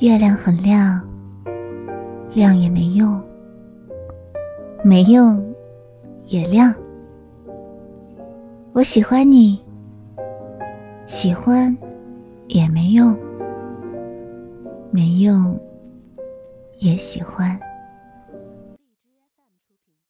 月亮很亮亮也没用没用也亮。我喜欢你喜欢也没用没用也喜欢。